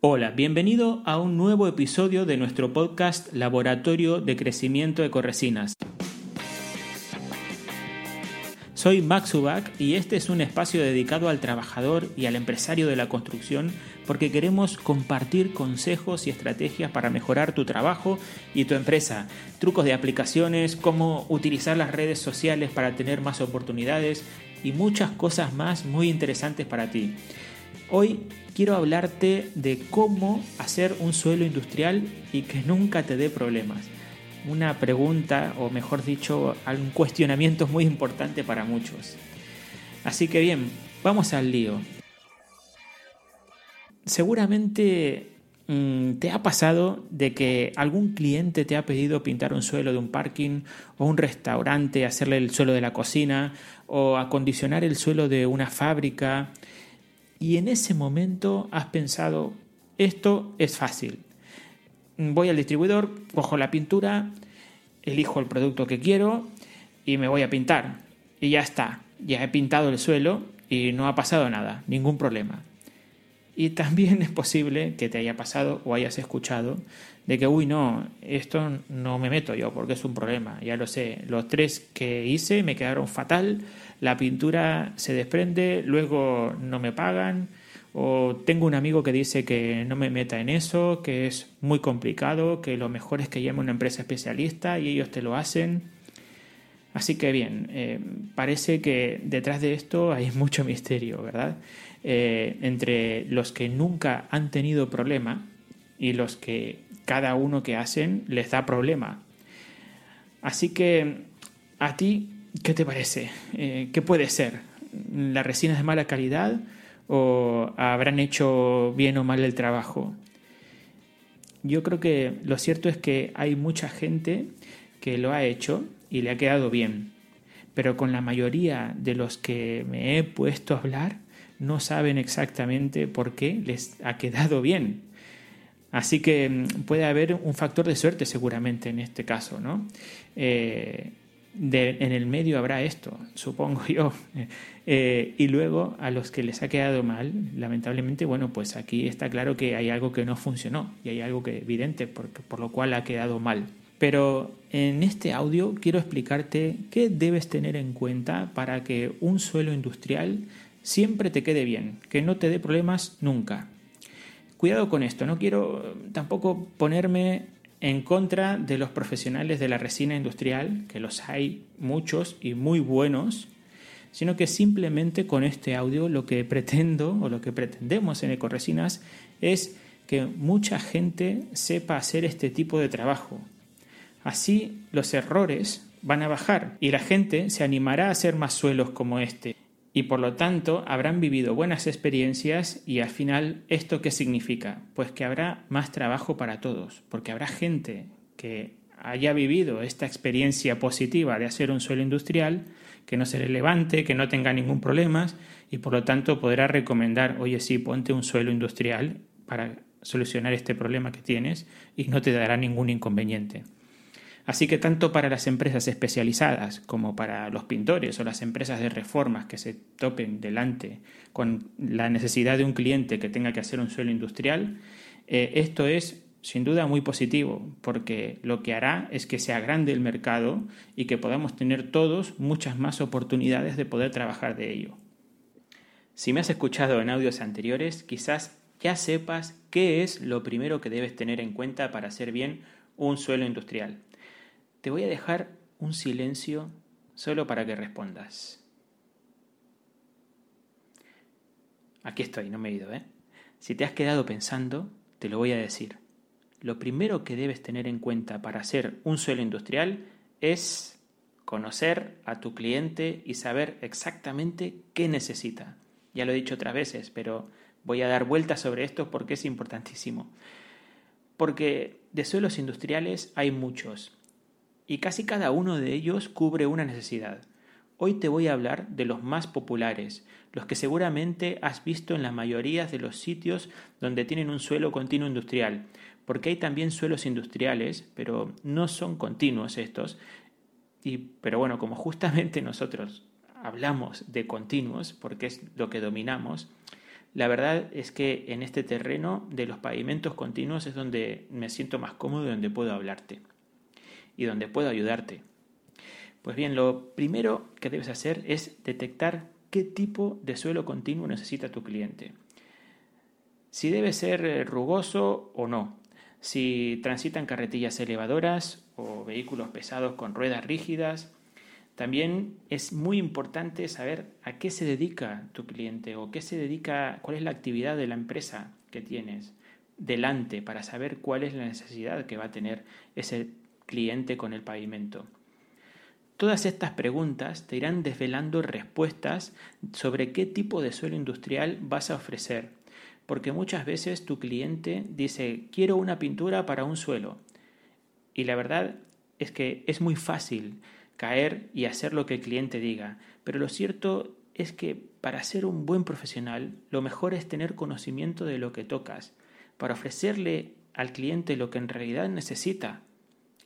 Hola, bienvenido a un nuevo episodio de nuestro podcast Laboratorio de Crecimiento de Corresinas. Soy Max Ubach y este es un espacio dedicado al trabajador y al empresario de la construcción porque queremos compartir consejos y estrategias para mejorar tu trabajo y tu empresa, trucos de aplicaciones, cómo utilizar las redes sociales para tener más oportunidades y muchas cosas más muy interesantes para ti. Hoy quiero hablarte de cómo hacer un suelo industrial y que nunca te dé problemas. Una pregunta, o mejor dicho, un cuestionamiento muy importante para muchos. Así que bien, vamos al lío. Seguramente mm, te ha pasado de que algún cliente te ha pedido pintar un suelo de un parking o un restaurante, hacerle el suelo de la cocina o acondicionar el suelo de una fábrica y en ese momento has pensado, esto es fácil. Voy al distribuidor, cojo la pintura, elijo el producto que quiero y me voy a pintar. Y ya está, ya he pintado el suelo y no ha pasado nada, ningún problema. Y también es posible que te haya pasado o hayas escuchado de que, uy, no, esto no me meto yo porque es un problema, ya lo sé. Los tres que hice me quedaron fatal, la pintura se desprende, luego no me pagan, o tengo un amigo que dice que no me meta en eso, que es muy complicado, que lo mejor es que llame a una empresa especialista y ellos te lo hacen. Así que bien, eh, parece que detrás de esto hay mucho misterio, ¿verdad? Eh, entre los que nunca han tenido problema y los que cada uno que hacen les da problema. Así que, ¿a ti qué te parece? Eh, ¿Qué puede ser? ¿La resina es de mala calidad o habrán hecho bien o mal el trabajo? Yo creo que lo cierto es que hay mucha gente que lo ha hecho y le ha quedado bien, pero con la mayoría de los que me he puesto a hablar no saben exactamente por qué les ha quedado bien. Así que mm, puede haber un factor de suerte seguramente en este caso, ¿no? Eh, en el medio habrá esto, supongo yo. Eh, y luego a los que les ha quedado mal, lamentablemente, bueno, pues aquí está claro que hay algo que no funcionó y hay algo que evidente por, por lo cual ha quedado mal. Pero en este audio quiero explicarte qué debes tener en cuenta para que un suelo industrial siempre te quede bien, que no te dé problemas nunca. Cuidado con esto, no quiero tampoco ponerme en contra de los profesionales de la resina industrial, que los hay muchos y muy buenos, sino que simplemente con este audio lo que pretendo o lo que pretendemos en Ecoresinas es que mucha gente sepa hacer este tipo de trabajo. Así los errores van a bajar y la gente se animará a hacer más suelos como este y por lo tanto habrán vivido buenas experiencias y al final esto qué significa? Pues que habrá más trabajo para todos, porque habrá gente que haya vivido esta experiencia positiva de hacer un suelo industrial, que no se le levante, que no tenga ningún problema y por lo tanto podrá recomendar, oye sí, ponte un suelo industrial para solucionar este problema que tienes y no te dará ningún inconveniente. Así que tanto para las empresas especializadas como para los pintores o las empresas de reformas que se topen delante con la necesidad de un cliente que tenga que hacer un suelo industrial, eh, esto es sin duda muy positivo porque lo que hará es que se agrande el mercado y que podamos tener todos muchas más oportunidades de poder trabajar de ello. Si me has escuchado en audios anteriores, quizás ya sepas qué es lo primero que debes tener en cuenta para hacer bien un suelo industrial. Te voy a dejar un silencio solo para que respondas. Aquí estoy, no me he ido, ¿eh? Si te has quedado pensando, te lo voy a decir. Lo primero que debes tener en cuenta para hacer un suelo industrial es conocer a tu cliente y saber exactamente qué necesita. Ya lo he dicho otras veces, pero voy a dar vueltas sobre esto porque es importantísimo. Porque de suelos industriales hay muchos y casi cada uno de ellos cubre una necesidad. Hoy te voy a hablar de los más populares, los que seguramente has visto en la mayoría de los sitios donde tienen un suelo continuo industrial, porque hay también suelos industriales, pero no son continuos estos. Y, pero bueno, como justamente nosotros hablamos de continuos, porque es lo que dominamos, La verdad es que en este terreno de los pavimentos continuos es donde me siento más cómodo y donde puedo hablarte y donde puedo ayudarte. Pues bien, lo primero que debes hacer es detectar qué tipo de suelo continuo necesita tu cliente. Si debe ser eh, rugoso o no, si transitan carretillas elevadoras o vehículos pesados con ruedas rígidas. También es muy importante saber a qué se dedica tu cliente o qué se dedica, cuál es la actividad de la empresa que tienes delante para saber cuál es la necesidad que va a tener ese cliente con el pavimento. Todas estas preguntas te irán desvelando respuestas sobre qué tipo de suelo industrial vas a ofrecer, porque muchas veces tu cliente dice quiero una pintura para un suelo y la verdad es que es muy fácil caer y hacer lo que el cliente diga, pero lo cierto es que para ser un buen profesional lo mejor es tener conocimiento de lo que tocas, para ofrecerle al cliente lo que en realidad necesita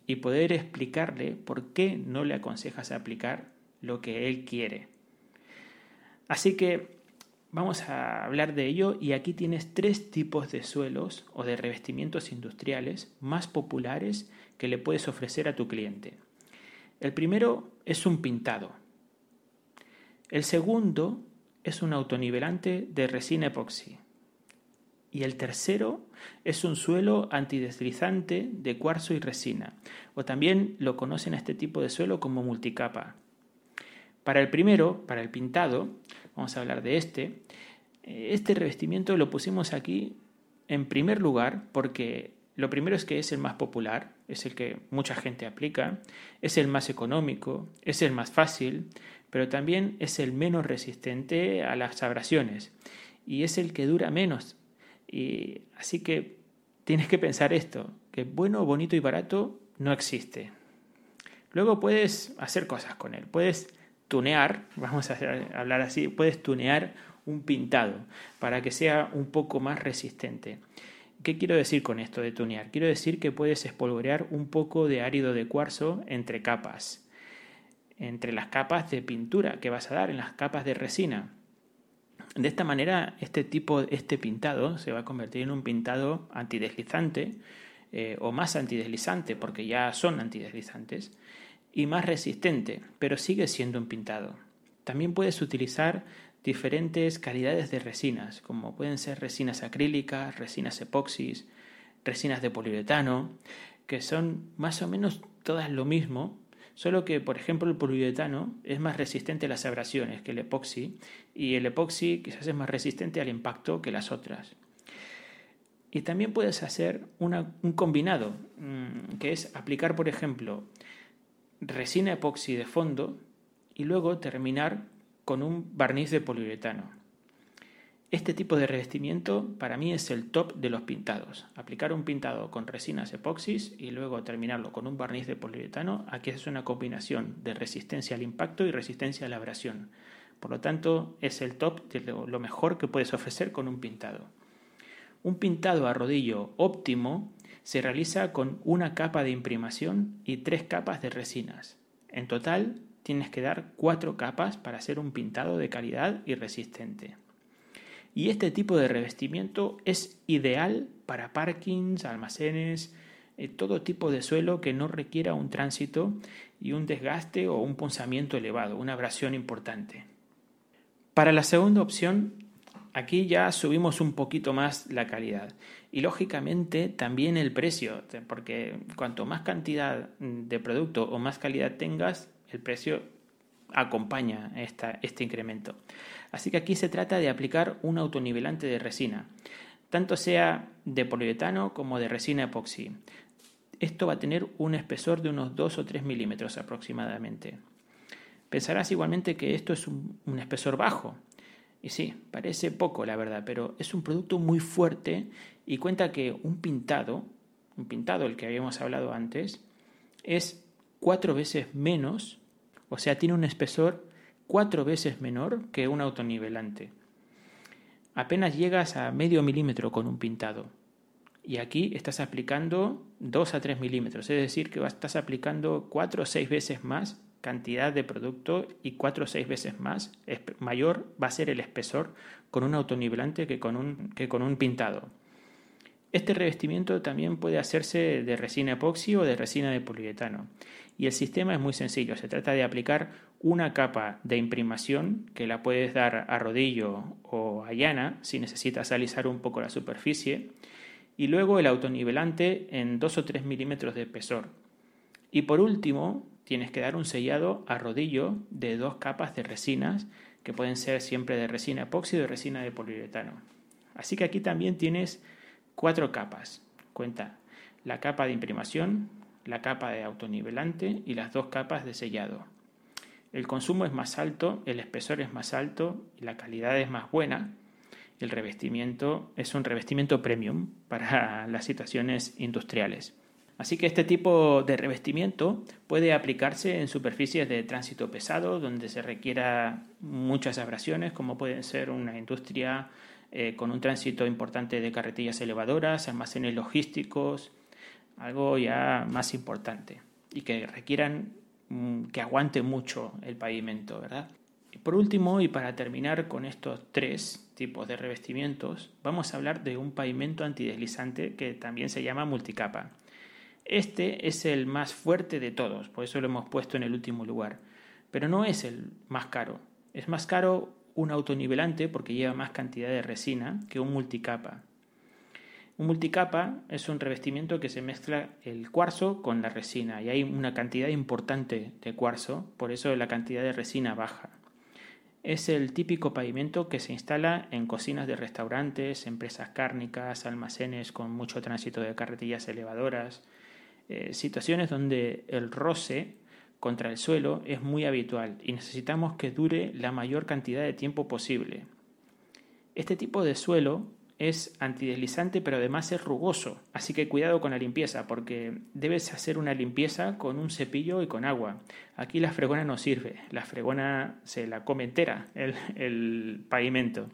y poder explicarle por qué no le aconsejas aplicar lo que él quiere. Así que vamos a hablar de ello y aquí tienes tres tipos de suelos o de revestimientos industriales más populares que le puedes ofrecer a tu cliente. El primero es un pintado. El segundo es un autonivelante de resina epoxi. Y el tercero es un suelo antideslizante de cuarzo y resina, o también lo conocen a este tipo de suelo como multicapa. Para el primero, para el pintado, vamos a hablar de este, eh, este revestimiento lo pusimos aquí en primer lugar porque lo primero es que es el más popular, es el que mucha gente aplica, es el más económico, es el más fácil, pero también es el menos resistente a las abrasiones y es el que dura menos. Y así que tienes que pensar esto, que bueno, bonito y barato no existe. Luego puedes hacer cosas con él, puedes tunear, vamos a hablar así, puedes tunear un pintado para que sea un poco más resistente. ¿Qué quiero decir con esto de tunear? Quiero decir que puedes espolvorear un poco de árido de cuarzo entre capas, entre las capas de pintura que vas a dar, en las capas de resina. De esta manera, este tipo, este pintado se va a convertir en un pintado antideslizante eh, o más antideslizante, porque ya son antideslizantes, y más resistente, pero sigue siendo un pintado. También puedes utilizar diferentes calidades de resinas, como pueden ser resinas acrílicas, resinas epoxis, resinas de poliuretano, que son más o menos todas lo mismo, solo que, por ejemplo, el poliuretano es más resistente a las abrasiones que el epoxi, y el epoxi quizás es más resistente al impacto que las otras. Y también puedes hacer un combinado, mm, que es aplicar, por ejemplo, resina epoxi de fondo y luego terminar con un barniz de poliuretano. Este tipo de revestimiento para mí es el top de los pintados. Aplicar un pintado con resinas epoxis y luego terminarlo con un barniz de poliuretano, aquí es una combinación de resistencia al impacto y resistencia a la abrasión. Por lo tanto, es el top de lo mejor que puedes ofrecer con un pintado. Un pintado a rodillo óptimo se realiza con una capa de imprimación y tres capas de resinas. En total, tienes que dar cuatro capas para hacer un pintado de calidad y resistente. Y este tipo de revestimiento es ideal para parkings, almacenes, eh, todo tipo de suelo que no requiera un tránsito y un desgaste o un punzamiento elevado, una abrasión importante. Para la segunda opción Aquí ya subimos un poquito más la calidad y lógicamente también el precio, porque cuanto más cantidad de producto o más calidad tengas, el precio acompaña este incremento. Así que aquí se trata de aplicar un autonivelante de resina, tanto sea de poliuretano como de resina epoxi. Esto va a tener un espesor de unos 2 o 3 milímetros aproximadamente. Pensarás igualmente que esto es un espesor bajo, y sí, parece poco la verdad, pero es un producto muy fuerte y cuenta que un pintado, un pintado el que habíamos hablado antes, es cuatro veces menos, o sea, tiene un espesor cuatro veces menor que un autonivelante. Apenas llegas a medio milímetro con un pintado. Y aquí estás aplicando 2 a 3 milímetros, es decir, que estás aplicando cuatro o seis veces más cantidad de producto y cuatro o seis veces más mayor va a ser el espesor con un autonivelante que con un, que con un pintado. Este revestimiento también puede hacerse de resina epoxi o de resina de poliuretano. Y el sistema es muy sencillo. Se trata de aplicar una capa de imprimación que la puedes dar a rodillo o a llana si necesitas alisar un poco la superficie. Y luego el autonivelante en 2 o 3 milímetros de espesor. Y por último, tienes que dar un sellado a rodillo de dos capas de resinas que pueden ser siempre de resina epoxi o de resina de poliuretano. Así que aquí también tienes cuatro capas. Cuenta la capa de imprimación, la capa de autonivelante y las dos capas de sellado. El consumo es más alto, el espesor es más alto y la calidad es más buena. El revestimiento es un revestimiento premium para las situaciones industriales. Así que este tipo de revestimiento puede aplicarse en superficies de tránsito pesado donde se requiera muchas abrasiones, como puede ser una industria eh, con un tránsito importante de carretillas elevadoras, almacenes logísticos, algo ya más importante y que requieran mm, que aguante mucho el pavimento, ¿verdad? Por último, y para terminar con estos tres tipos de revestimientos, vamos a hablar de un pavimento antideslizante que también se llama multicapa. Este es el más fuerte de todos, por eso lo hemos puesto en el último lugar, pero no es el más caro. Es más caro un autonivelante porque lleva más cantidad de resina que un multicapa. Un multicapa es un revestimiento que se mezcla el cuarzo con la resina y hay una cantidad importante de cuarzo, por eso la cantidad de resina baja. Es el típico pavimento que se instala en cocinas de restaurantes, empresas cárnicas, almacenes con mucho tránsito de carretillas elevadoras, eh, situaciones donde el roce contra el suelo es muy habitual y necesitamos que dure la mayor cantidad de tiempo posible. Este tipo de suelo es antideslizante pero además es rugoso, así que cuidado con la limpieza porque debes hacer una limpieza con un cepillo y con agua. Aquí la fregona no sirve, la fregona se la come entera el, el pavimento.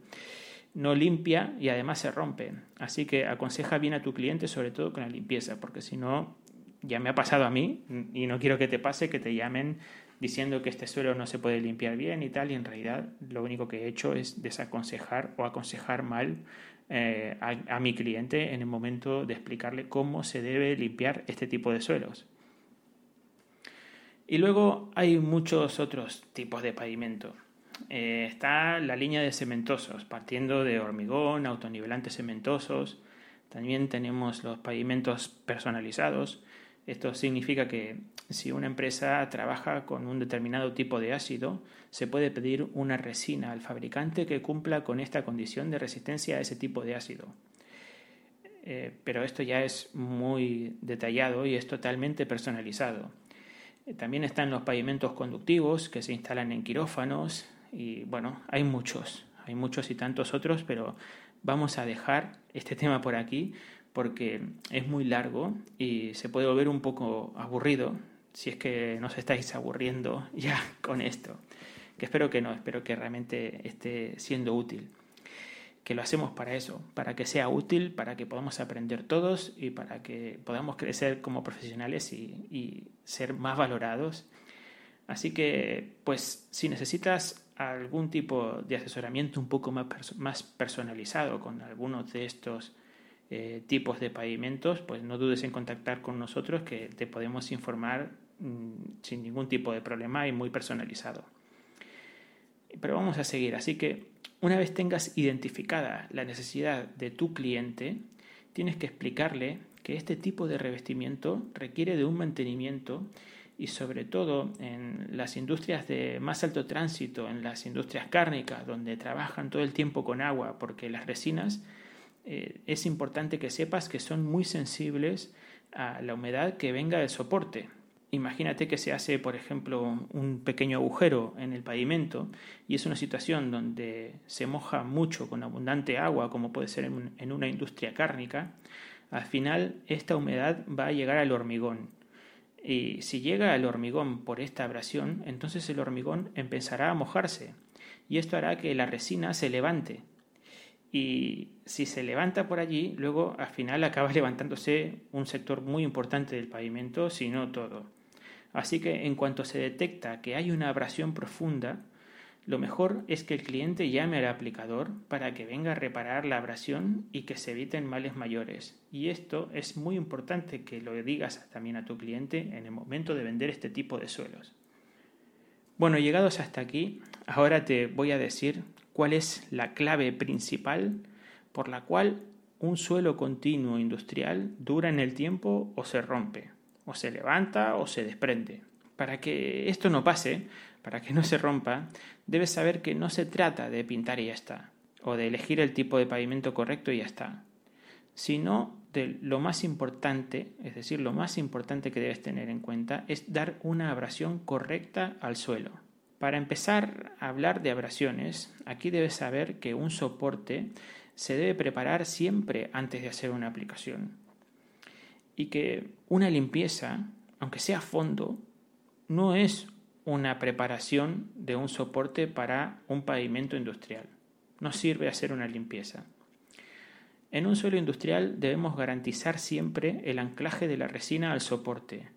No limpia y además se rompe, así que aconseja bien a tu cliente sobre todo con la limpieza porque si no ya me ha pasado a mí y no quiero que te pase que te llamen diciendo que este suelo no se puede limpiar bien y tal, y en realidad lo único que he hecho es desaconsejar o aconsejar mal eh, a, mi cliente en el momento de explicarle cómo se debe limpiar este tipo de suelos. Y luego hay muchos otros tipos de pavimento. Eh, está la línea de cementosos, partiendo de hormigón, autonivelantes cementosos. También tenemos los pavimentos personalizados, esto significa que si una empresa trabaja con un determinado tipo de ácido, se puede pedir una resina al fabricante que cumpla con esta condición de resistencia a ese tipo de ácido. Eh, pero esto ya es muy detallado y es totalmente personalizado. Eh, también están los pavimentos conductivos que se instalan en quirófanos y bueno, hay muchos, hay muchos y tantos otros, pero vamos a dejar este tema por aquí porque es muy largo y se puede volver un poco aburrido si es que nos estáis aburriendo ya con esto. Que espero que no, espero que realmente esté siendo útil. Que lo hacemos para eso, para que sea útil, para que podamos aprender todos y para que podamos crecer como profesionales y, ser más valorados. Así que, pues, si necesitas algún tipo de asesoramiento un poco más, más personalizado con algunos de estos eh, tipos de pavimentos, pues no dudes en contactar con nosotros que te podemos informar mm, sin ningún tipo de problema y muy personalizado. Pero vamos a seguir, así que una vez tengas identificada la necesidad de tu cliente, tienes que explicarle que este tipo de revestimiento requiere de un mantenimiento y sobre todo en las industrias de más alto tránsito, en las industrias cárnicas, donde trabajan todo el tiempo con agua, porque las resinas eh, es importante que sepas que son muy sensibles a la humedad que venga del soporte. Imagínate que se hace, por ejemplo, un pequeño agujero en el pavimento y es una situación donde se moja mucho con abundante agua, como puede ser en una industria cárnica. Al final, esta humedad va a llegar al hormigón. Y si llega al hormigón por esta abrasión, entonces el hormigón empezará a mojarse. Y esto hará que la resina se levante, y si se levanta por allí, luego al final acaba levantándose un sector muy importante del pavimento, si no todo. Así que en cuanto se detecta que hay una abrasión profunda, lo mejor es que el cliente llame al aplicador para que venga a reparar la abrasión y que se eviten males mayores. Y esto es muy importante que lo digas también a tu cliente en el momento de vender este tipo de suelos. Bueno, llegados hasta aquí, ahora te voy a decir cuál es la clave principal por la cual un suelo continuo industrial dura en el tiempo o se rompe, o se levanta o se desprende. Para que esto no pase, para que no se rompa, debes saber que no se trata de pintar y ya está, o de elegir el tipo de pavimento correcto y ya está, sino de lo más importante, es decir, lo más importante que debes tener en cuenta es dar una abrasión correcta al suelo. Para empezar a hablar de abrasiones, aquí debes saber que un soporte se debe preparar siempre antes de hacer una aplicación y que una limpieza, aunque sea a fondo, no es una preparación de un soporte para un pavimento industrial. No sirve hacer una limpieza. En un suelo industrial debemos garantizar siempre el anclaje de la resina al soporte,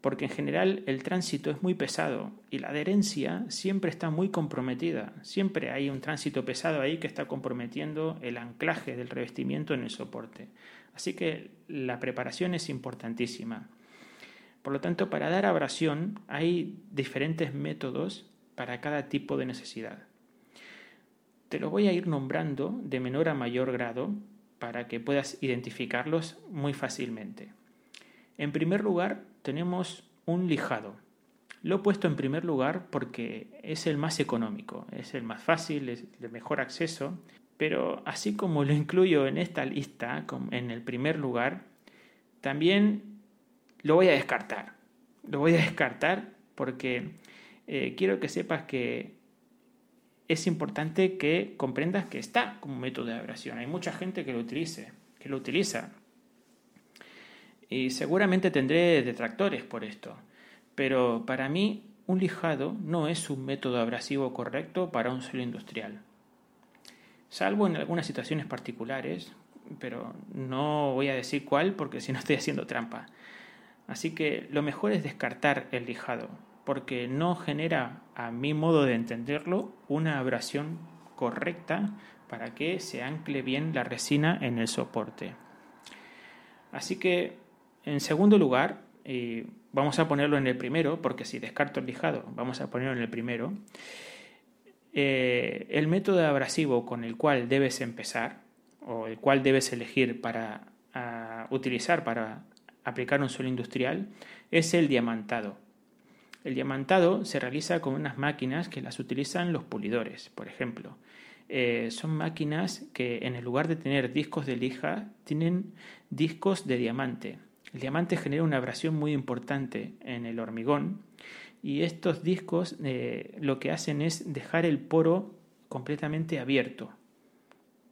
porque en general el tránsito es muy pesado y la adherencia siempre está muy comprometida. Siempre hay un tránsito pesado ahí que está comprometiendo el anclaje del revestimiento en el soporte. Así que la preparación es importantísima. Por lo tanto, para dar abrasión hay diferentes métodos para cada tipo de necesidad. Te los voy a ir nombrando de menor a mayor grado para que puedas identificarlos muy fácilmente. En primer lugar, tenemos un lijado. Lo he puesto en primer lugar porque es el más económico, es el más fácil, es el mejor acceso, pero así como lo incluyo en esta lista, en el primer lugar, también lo voy a descartar. Lo voy a descartar porque eh, quiero que sepas que es importante que comprendas que está como método de abrasión. Hay mucha gente que lo utilice, que lo utiliza. Y seguramente tendré detractores por esto. Pero para mí, un lijado no es un método abrasivo correcto para un suelo industrial. Salvo en algunas situaciones particulares, pero no voy a decir cuál porque si no estoy haciendo trampa. Así que lo mejor es descartar el lijado, porque no genera, a mi modo de entenderlo, una abrasión correcta para que se ancle bien la resina en el soporte. Así que, en segundo lugar, y vamos a ponerlo en el primero, porque si descarto el lijado, vamos a ponerlo en el primero, eh, el método abrasivo con el cual debes empezar, o el cual debes elegir para utilizar para aplicar un suelo industrial es el diamantado. El diamantado se realiza con unas máquinas que las utilizan los pulidores, por ejemplo. Eh, son máquinas que en lugar de tener discos de lija, tienen discos de diamante. El diamante genera una abrasión muy importante en el hormigón y estos discos eh, lo que hacen es dejar el poro completamente abierto.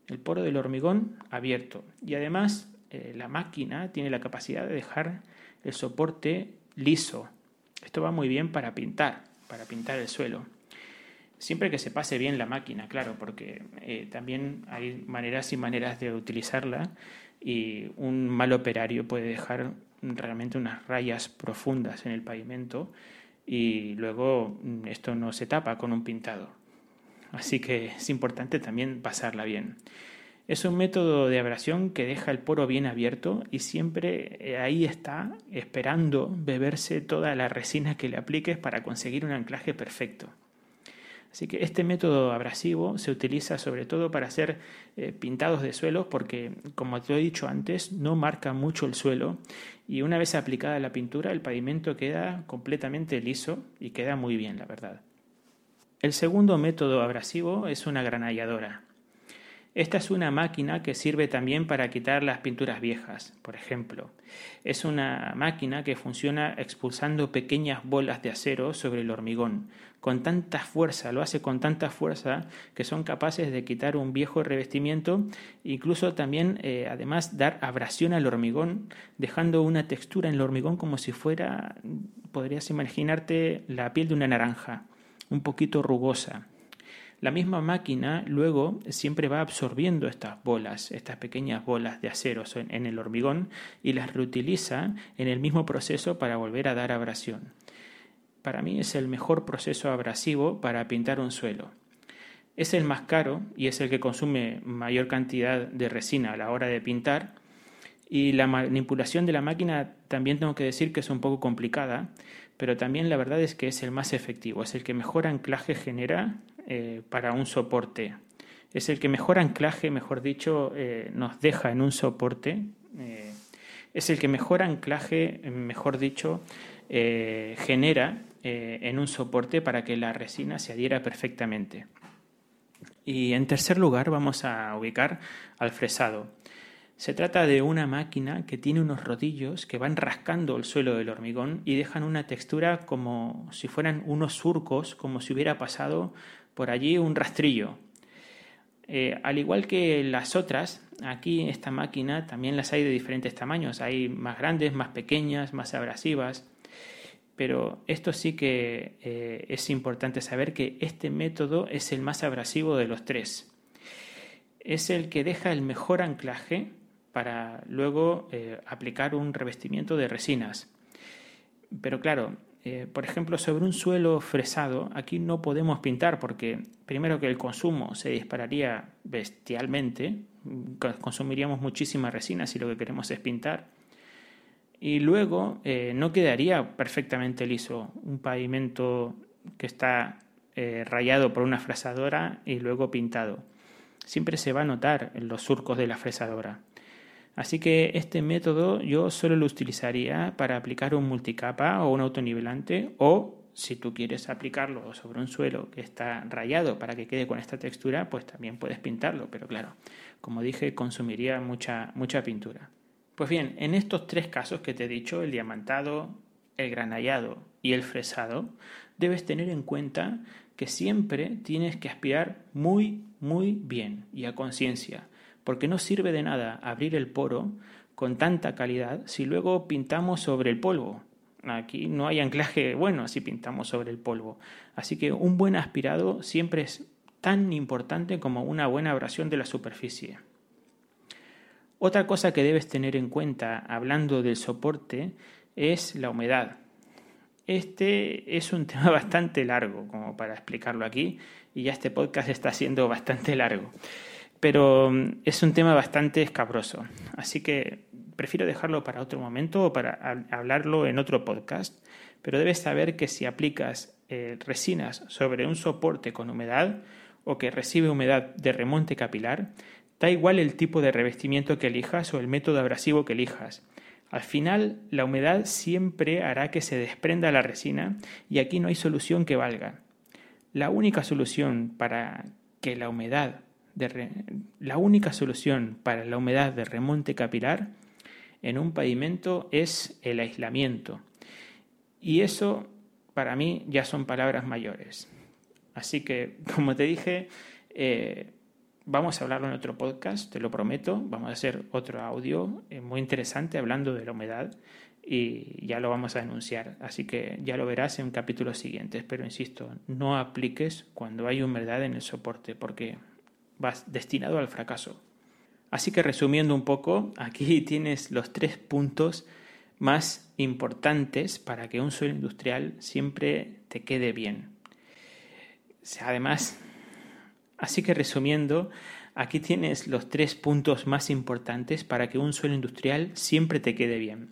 El poro del hormigón abierto. Y además eh, la máquina tiene la capacidad de dejar el soporte liso. Esto va muy bien para pintar, para pintar el suelo. Siempre que se pase bien la máquina, claro, porque eh, también hay maneras y maneras de utilizarla y un mal operario puede dejar realmente unas rayas profundas en el pavimento y luego mm, esto no se tapa con un pintado. Así que es importante también pasarla bien. Es un método de abrasión que deja el poro bien abierto y siempre eh, ahí está esperando beberse toda la resina que le apliques para conseguir un anclaje perfecto. Así que este método abrasivo se utiliza sobre todo para hacer eh, pintados de suelos porque, como te he dicho antes, no marca mucho el suelo y una vez aplicada la pintura el pavimento queda completamente liso y queda muy bien, la verdad. El segundo método abrasivo es una granalladora. Esta es una máquina que sirve también para quitar las pinturas viejas, por ejemplo. Es una máquina que funciona expulsando pequeñas bolas de acero sobre el hormigón, con tanta fuerza, lo hace con tanta fuerza que son capaces de quitar un viejo revestimiento, incluso también, eh, además, dar abrasión al hormigón, dejando una textura en el hormigón como si fuera, podrías imaginarte, la piel de una naranja, un poquito rugosa. La misma máquina luego siempre va absorbiendo estas bolas, estas pequeñas bolas de acero en el hormigón y las reutiliza en el mismo proceso para volver a dar abrasión. para mí es el mejor proceso abrasivo para pintar un suelo. Es el más caro y es el que consume mayor cantidad de resina a la hora de pintar. Y la manipulación de la máquina también tengo que decir que es un poco complicada, pero también la verdad es que es el más efectivo, es el que mejor anclaje genera eh, para un soporte. Es el que mejor anclaje, mejor dicho, eh, nos deja en un soporte. Eh, es el que mejor anclaje, mejor dicho, genera en un soporte para que la resina se adhiera perfectamente. Y en tercer lugar vamos a ubicar al fresado. Se trata de una máquina que tiene unos rodillos que van rascando el suelo del hormigón y dejan una textura como si fueran unos surcos, como si hubiera pasado por allí un rastrillo. Eh, al igual que las otras, aquí esta máquina también las hay de diferentes tamaños. Hay más grandes, más pequeñas, más abrasivas. Pero esto sí que eh, es importante saber que este método es el más abrasivo de los tres. Es el que deja el mejor anclaje para luego eh, aplicar un revestimiento de resinas. Pero claro, eh, por ejemplo, sobre un suelo fresado, aquí no podemos pintar porque primero que el consumo se dispararía bestialmente, consumiríamos muchísima resina si lo que queremos es pintar, y luego eh, no quedaría perfectamente liso un pavimento que está rayado por una fresadora y luego pintado. Siempre se va a notar en los surcos de la fresadora. Así que este método yo solo lo utilizaría para aplicar un multicapa o un autonivelante o si tú quieres aplicarlo sobre un suelo que está rayado para que quede con esta textura, pues también puedes pintarlo, pero claro, como dije, consumiría mucha, mucha pintura. Pues bien, en estos tres casos que te he dicho, el diamantado, el granallado y el fresado, debes tener en cuenta que siempre tienes que aspirar muy, muy bien y a conciencia porque no sirve de nada abrir el poro con tanta calidad si luego pintamos sobre el polvo. Aquí no hay anclaje bueno si pintamos sobre el polvo. Así que un buen aspirado siempre es tan importante como una buena abrasión de la superficie. Otra cosa que debes tener en cuenta hablando del soporte es la humedad. Este es un tema bastante largo como para explicarlo aquí y ya este podcast está siendo bastante largo pero mm, es un tema bastante escabroso. Así que prefiero dejarlo para otro momento o para hablarlo en otro podcast. Pero debes saber que si aplicas eh, resinas sobre un soporte con humedad o que recibe humedad de remonte capilar, da igual el tipo de revestimiento que elijas o el método abrasivo que elijas. Al final, la humedad siempre hará que se desprenda la resina y aquí no hay solución que valga. La única solución para que la humedad la única solución para la humedad de remonte capilar en un pavimento es el aislamiento. Y eso para mí ya son palabras mayores. Así que, como te dije, eh, vamos a hablarlo en otro podcast, te lo prometo. Vamos a hacer otro audio eh, muy interesante hablando de la humedad y ya lo vamos a anunciar. Así que ya lo verás en capítulos siguientes. Pero insisto, no apliques cuando hay humedad en el soporte porque destinado al fracaso. Así que resumiendo un poco, aquí tienes los tres puntos más importantes para que un suelo industrial siempre te quede bien. Además, así que resumiendo, aquí tienes los tres puntos más importantes para que un suelo industrial siempre te quede bien.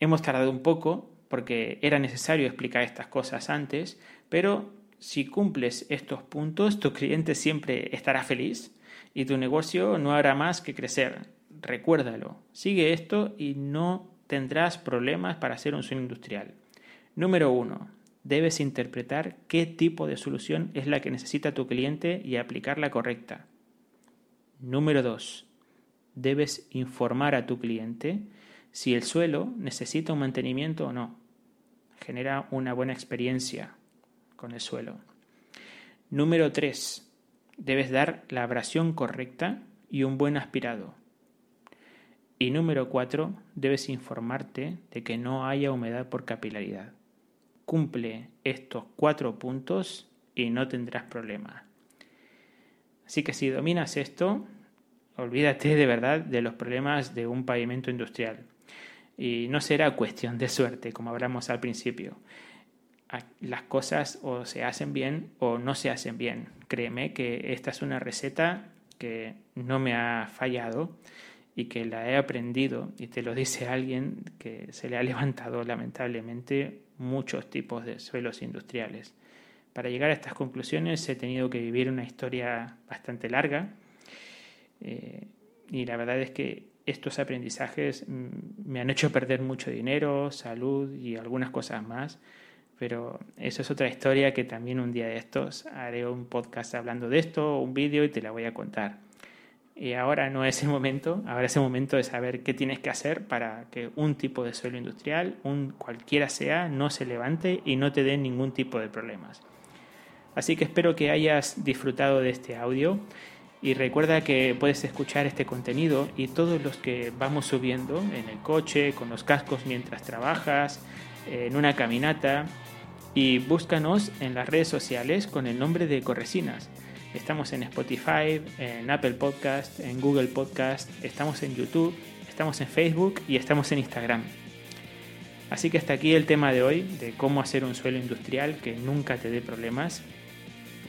Hemos tardado un poco porque era necesario explicar estas cosas antes, pero si cumples estos puntos, tu cliente siempre estará feliz y tu negocio no hará más que crecer. Recuérdalo, sigue esto y no tendrás problemas para hacer un sueño industrial. Número uno, debes interpretar qué tipo de solución es la que necesita tu cliente y aplicarla correcta. Número dos, debes informar a tu cliente si el suelo necesita un mantenimiento o no. Genera una buena experiencia el suelo. Número 3. Debes dar la abrasión correcta y un buen aspirado. Y número 4. Debes informarte de que no haya humedad por capilaridad. Cumple estos cuatro puntos y no tendrás problemas. Así que si dominas esto, olvídate de verdad de los problemas de un pavimento industrial. Y no será cuestión de suerte, como hablamos al principio. Las cosas o se hacen bien o no se hacen bien. Créeme que esta es una receta que no me ha fallado y que la he aprendido, y te lo dice alguien que se le ha levantado lamentablemente muchos tipos de suelos industriales. Para llegar a estas conclusiones he tenido que vivir una historia bastante larga eh, y la verdad es que estos aprendizajes mm, me han hecho perder mucho dinero, salud y algunas cosas más, pero eso es otra historia que también un día de estos haré un podcast hablando de esto, un vídeo y te la voy a contar. Y ahora no es el momento, ahora es el momento de saber qué tienes que hacer para que un tipo de suelo industrial, un cualquiera sea, no se levante y no te dé ningún tipo de problemas. Así que espero que hayas disfrutado de este audio y recuerda que puedes escuchar este contenido y todos los que vamos subiendo en el coche, con los cascos mientras trabajas, en una caminata y búscanos en las redes sociales con el nombre de Corresinas. Estamos en Spotify, en Apple Podcast, en Google Podcast, estamos en YouTube, estamos en Facebook y estamos en Instagram. Así que hasta aquí el tema de hoy, de cómo hacer un suelo industrial que nunca te dé problemas.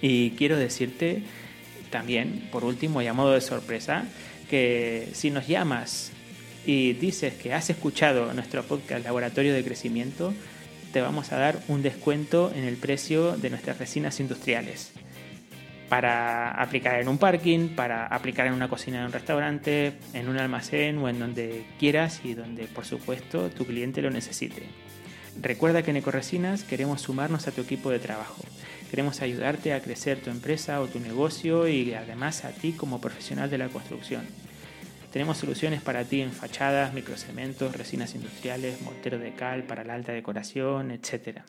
Y quiero decirte también, por último y a modo de sorpresa, que si nos llamas y dices que has escuchado nuestro podcast Laboratorio de Crecimiento, te vamos a dar un descuento en el precio de nuestras resinas industriales para aplicar en un parking, para aplicar en una cocina de un restaurante, en un almacén o en donde quieras y donde por supuesto tu cliente lo necesite. Recuerda que en Ecoresinas queremos sumarnos a tu equipo de trabajo. Queremos ayudarte a crecer tu empresa o tu negocio y además a ti como profesional de la construcción. Tenemos soluciones para ti en fachadas, microcementos, resinas industriales, mortero de cal para la alta decoración, etc.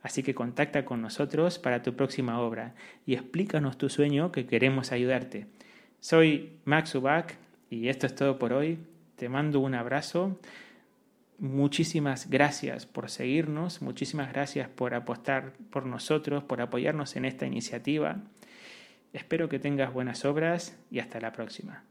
Así que contacta con nosotros para tu próxima obra y explícanos tu sueño que queremos ayudarte. Soy Max Ubach y esto es todo por hoy. Te mando un abrazo. Muchísimas gracias por seguirnos, muchísimas gracias por apostar por nosotros, por apoyarnos en esta iniciativa. Espero que tengas buenas obras y hasta la próxima.